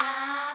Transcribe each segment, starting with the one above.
I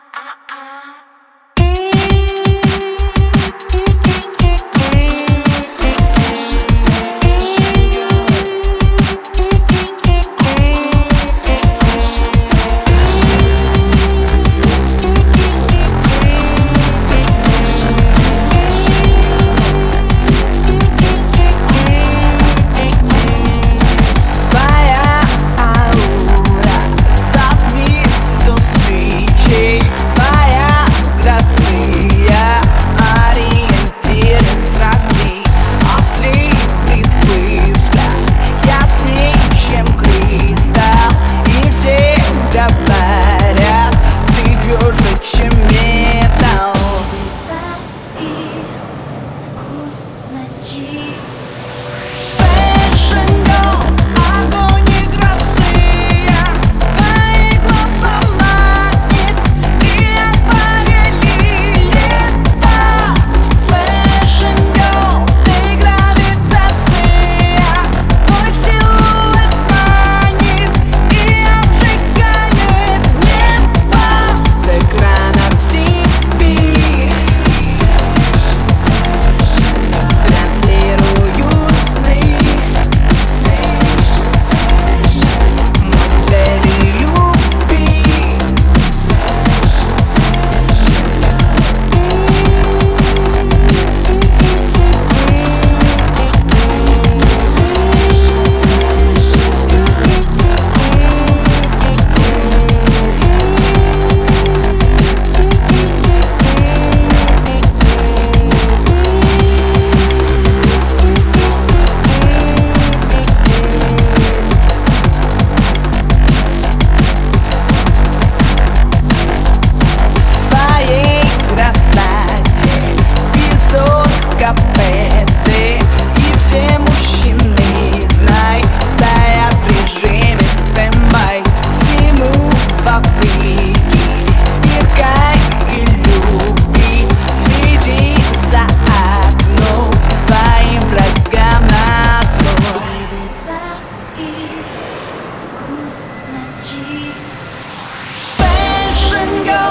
go.